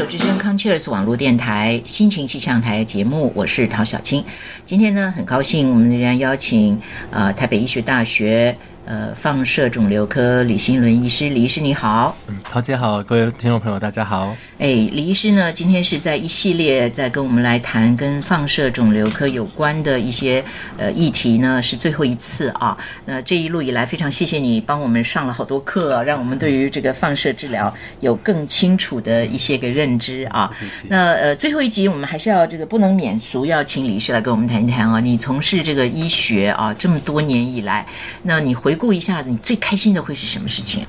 手之声康 Cheers 网络电台心情气象台节目，我是陶小青。今天呢，很高兴我们仍然邀请呃台北医学大学。呃，放射肿瘤科李新伦医师，李医师你好，嗯，陶姐好，各位听众朋友大家好。哎，李医师呢，今天是在一系列在跟我们来谈跟放射肿瘤科有关的一些呃议题呢，是最后一次啊。那这一路以来，非常谢谢你帮我们上了好多课，让我们对于这个放射治疗有更清楚的一些个认知啊。那呃，最后一集我们还是要这个不能免俗，要请李医师来跟我们谈一谈啊。你从事这个医学啊这么多年以来，那你回。顾一下，你最开心的会是什么事情？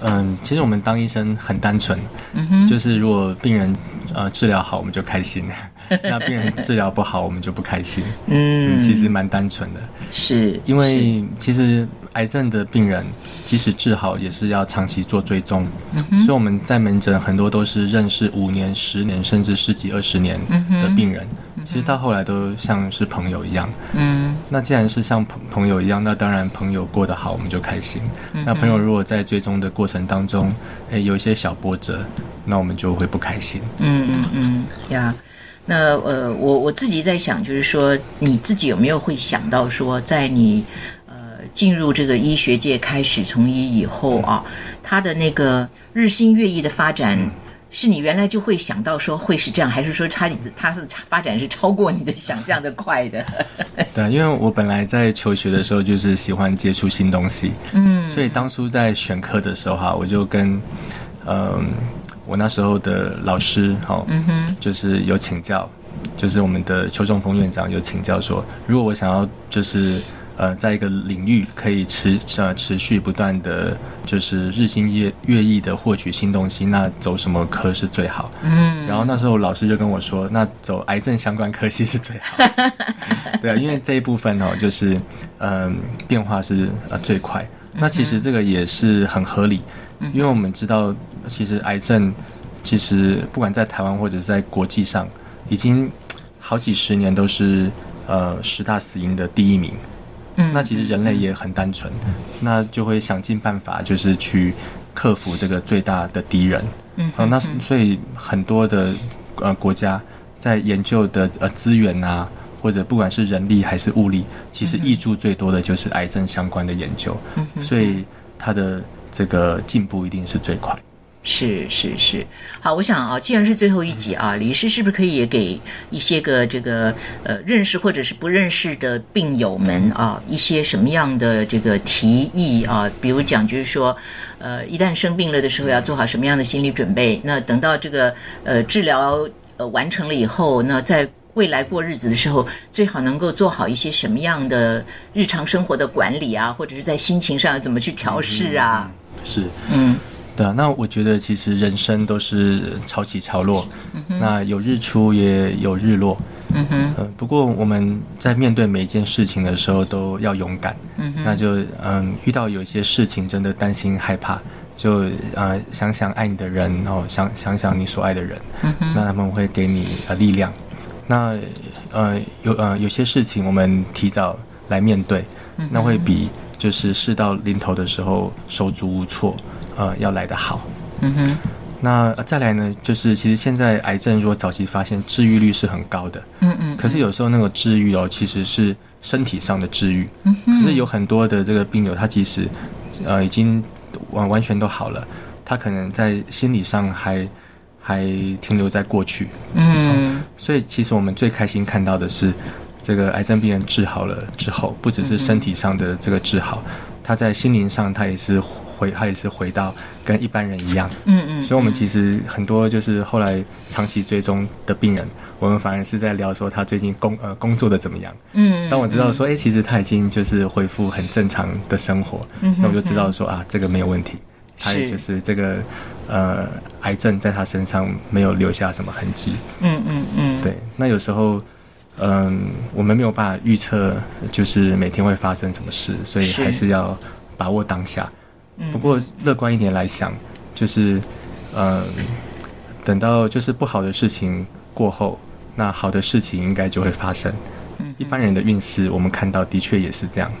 嗯，其实我们当医生很单纯，嗯哼，就是如果病人呃治疗好，我们就开心；那病人治疗不好，我们就不开心。嗯，其实蛮单纯的，是因为其实。癌症的病人，即使治好，也是要长期做追踪。所以我们在门诊很多都是认识五年、十年，甚至十几二十年的病人。其实到后来都像是朋友一样。嗯，那既然是像朋朋友一样，那当然朋友过得好，我们就开心。那朋友如果在追踪的过程当中，哎，有一些小波折，那我们就会不开心。嗯嗯嗯，呀，那呃，我我自己在想，就是说，你自己有没有会想到说，在你。进入这个医学界开始从医以后啊，他的那个日新月异的发展，是你原来就会想到说会是这样，还是说他他是发展是超过你的想象的快的？对，因为我本来在求学的时候就是喜欢接触新东西，嗯，所以当初在选课的时候哈，我就跟嗯我那时候的老师哈，嗯哼，就是有请教，就是我们的邱仲峰院长有请教说，如果我想要就是。呃，在一个领域可以持呃持续不断的就是日新月月异的获取新东西，那走什么科是最好？嗯，然后那时候老师就跟我说，那走癌症相关科系是最好。对啊，因为这一部分哦，就是嗯变化是呃最快。那其实这个也是很合理，因为我们知道，其实癌症其实不管在台湾或者是在国际上，已经好几十年都是呃十大死因的第一名。那其实人类也很单纯，那就会想尽办法，就是去克服这个最大的敌人。嗯，好，那所以很多的呃国家在研究的呃资源啊，或者不管是人力还是物力，其实挹注最多的就是癌症相关的研究。嗯，所以它的这个进步一定是最快。是是是，好，我想啊，既然是最后一集啊，李医师是不是可以给一些个这个呃认识或者是不认识的病友们啊一些什么样的这个提议啊？比如讲就是说，呃，一旦生病了的时候要做好什么样的心理准备？那等到这个呃治疗呃完成了以后，那在未来过日子的时候，最好能够做好一些什么样的日常生活的管理啊，或者是在心情上怎么去调试啊？是，嗯。对啊，那我觉得其实人生都是潮起潮落，那有日出也有日落。嗯哼，呃，不过我们在面对每一件事情的时候都要勇敢。嗯哼，那就嗯，遇到有一些事情真的担心害怕，就呃想想爱你的人，然后想想想你所爱的人，嗯哼，那他们会给你呃力量。那呃有呃有些事情我们提早来面对，那会比就是事到临头的时候手足无措。呃，要来得好。嗯哼，那再来呢？就是其实现在癌症如果早期发现，治愈率是很高的。嗯嗯。可是有时候那个治愈哦，其实是身体上的治愈。嗯可是有很多的这个病友，他其实呃已经完完全都好了，他可能在心理上还还停留在过去。嗯。所以其实我们最开心看到的是，这个癌症病人治好了之后，不只是身体上的这个治好，他在心灵上他也是。回他也是回到跟一般人一样，嗯嗯，所以我们其实很多就是后来长期追踪的病人，我们反而是在聊说他最近工呃工作的怎么样，嗯，当我知道说哎其实他已经就是恢复很正常的生活，嗯，那我就知道说啊这个没有问题，他也就是这个呃癌症在他身上没有留下什么痕迹，嗯嗯嗯，对，那有时候嗯我们没有办法预测就是每天会发生什么事，所以还是要把握当下。不过乐观一点来想，就是，嗯，等到就是不好的事情过后，那好的事情应该就会发生。一般人的运势我们看到的确也是这样，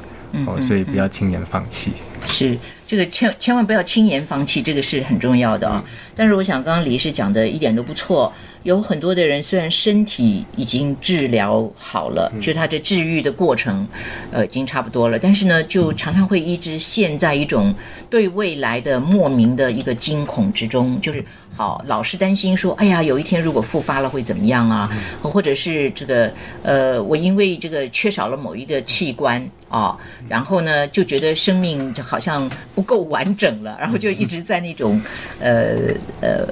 哦，所以不要轻言放弃。是这个千千万不要轻言放弃，这个是很重要的啊。但是我想，刚刚李医师讲的一点都不错。有很多的人虽然身体已经治疗好了，就他这治愈的过程，呃，已经差不多了，但是呢，就常常会一直陷在一种对未来的莫名的一个惊恐之中，就是好老是担心说，哎呀，有一天如果复发了会怎么样啊？或者是这个呃，我因为这个缺少了某一个器官啊，然后呢就觉得生命就好像不够完整了，然后就一直在那种呃呃。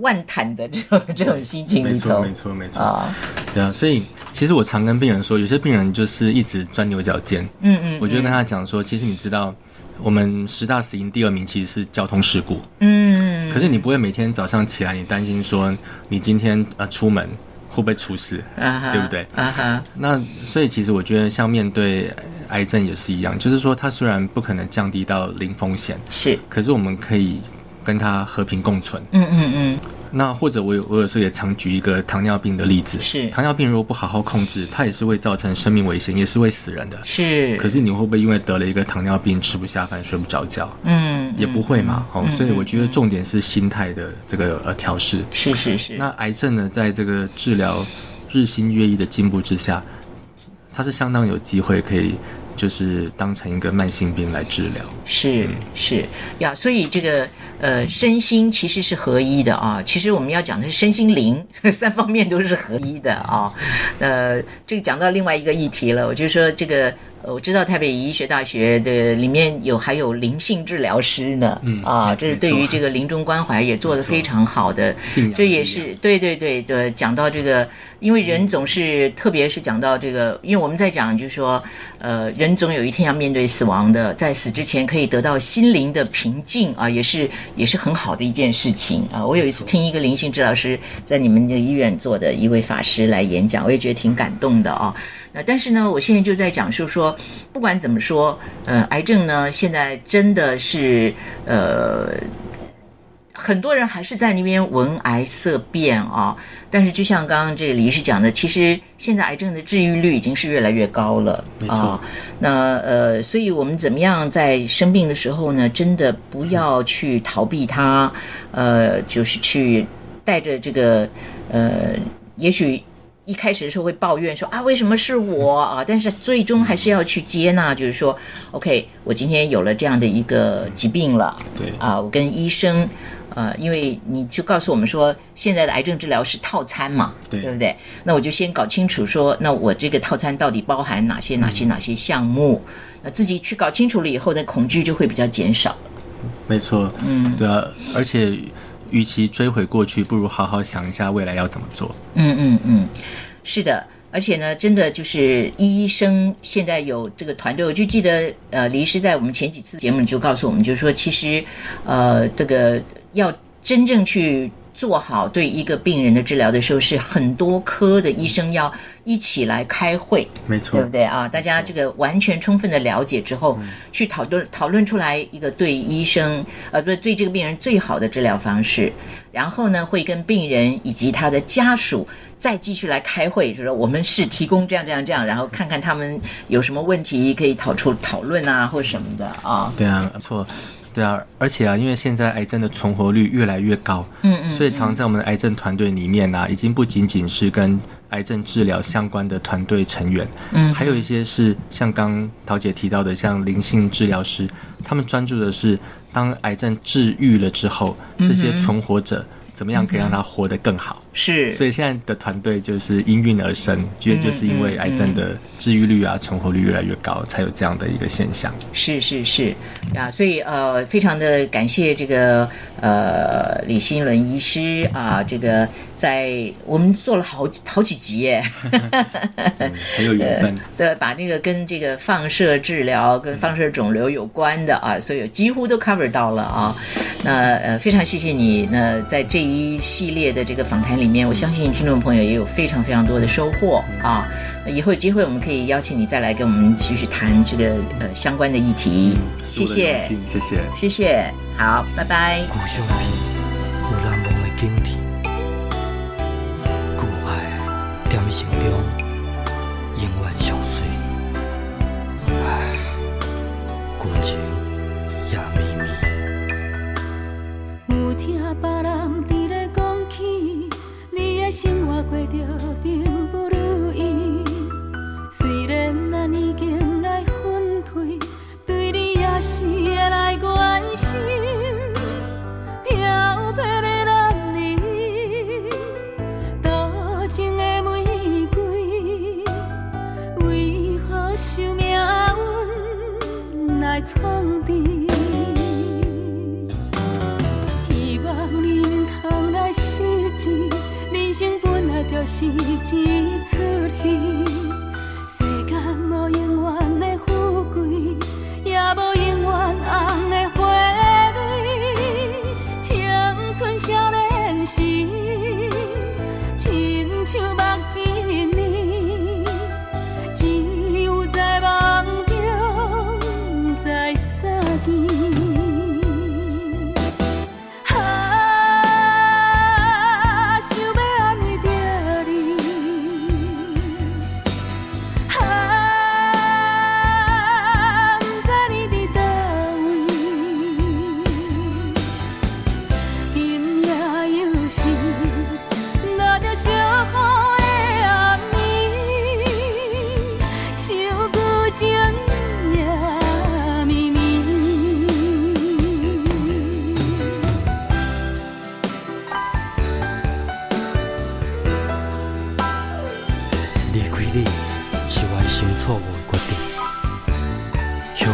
万谈的这种这种心情没错没错没错。啊，对啊，所以其实我常跟病人说，有些病人就是一直钻牛角尖，嗯嗯，我就跟他讲说，其实你知道，我们十大死因第二名其实是交通事故，嗯，可是你不会每天早上起来，你担心说你今天呃出门会不会出事，啊对不对？啊哈，那所以其实我觉得像面对癌症也是一样，就是说它虽然不可能降低到零风险，是，可是我们可以。跟它和平共存。嗯嗯嗯。那或者我有我有时候也常举一个糖尿病的例子。是。糖尿病如果不好好控制，它也是会造成生命危险，也是会死人的。是。可是你会不会因为得了一个糖尿病吃不下饭睡不着觉？嗯。也不会嘛。哦。所以我觉得重点是心态的这个呃调试。是是是。那癌症呢，在这个治疗日新月异的进步之下，它是相当有机会可以。就是当成一个慢性病来治疗，是是呀，所以这个呃身心其实是合一的啊。其实我们要讲的是身心灵 三方面都是合一的啊。呃，这个讲到另外一个议题了，我就说这个。我知道台北医学大学的里面有还有灵性治疗师呢，啊，这是对于这个临终关怀也做得非常好的，这也是对对对的。讲到这个，因为人总是，特别是讲到这个，因为我们在讲，就是说，呃，人总有一天要面对死亡的，在死之前可以得到心灵的平静啊，也是也是很好的一件事情啊。我有一次听一个灵性治疗师在你们的医院做的一位法师来演讲，我也觉得挺感动的啊。那但是呢，我现在就在讲述说，不管怎么说，呃，癌症呢，现在真的是呃，很多人还是在那边闻癌色变啊。但是就像刚刚这个李医师讲的，其实现在癌症的治愈率已经是越来越高了。没错。那呃，所以我们怎么样在生病的时候呢，真的不要去逃避它，呃，就是去带着这个呃，也许。一开始的时候会抱怨说啊，为什么是我啊？但是最终还是要去接纳，就是说，OK，我今天有了这样的一个疾病了，对啊，我跟医生，呃，因为你就告诉我们说，现在的癌症治疗是套餐嘛，对不对？那我就先搞清楚说，那我这个套餐到底包含哪些哪些哪些项目？那自己去搞清楚了以后，那恐惧就会比较减少。没错，嗯，对啊，而且。与其追悔过去，不如好好想一下未来要怎么做。嗯嗯嗯，是的，而且呢，真的就是医生现在有这个团队，我就记得呃，李医师在我们前几次节目就告诉我们，就是说其实呃，这个要真正去。做好对一个病人的治疗的时候，是很多科的医生要一起来开会，没错，对不对啊？大家这个完全充分的了解之后，去讨论讨论出来一个对医生呃不对这个病人最好的治疗方式，然后呢会跟病人以及他的家属再继续来开会，就是说我们是提供这样这样这样，然后看看他们有什么问题可以讨出讨论啊或什么的啊。对啊，没错。对啊，而且啊，因为现在癌症的存活率越来越高，嗯嗯，所以常在我们的癌症团队里面呢，已经不仅仅是跟癌症治疗相关的团队成员，嗯，还有一些是像刚桃姐提到的，像灵性治疗师，他们专注的是当癌症治愈了之后，这些存活者。怎么样可以让他活得更好？是，所以现在的团队就是应运而生，因为就是因为癌症的治愈率啊、存活率越来越高，才有这样的一个现象。是是是，啊，所以呃，非常的感谢这个呃李新伦医师啊，这个在我们做了好好几集耶，很有缘分。对，把那个跟这个放射治疗、跟放射肿瘤有关的啊，所有几乎都 cover 到了啊。那呃，非常谢谢你。那在这一系列的这个访谈里面，我相信听众朋友也有非常非常多的收获啊。那以后有机会，我们可以邀请你再来跟我们继续谈这个呃相关的议题。谢谢，谢谢，谢谢，好，拜拜。故乡有难忘的景点，故爱在心中永远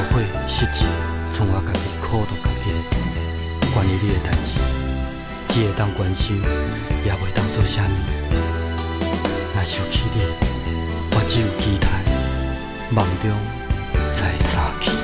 后悔失志，从我家己苦到家己。关于你的代志，只会当关心，也袂当做啥物。若想起你，我只有期待，梦中再相见。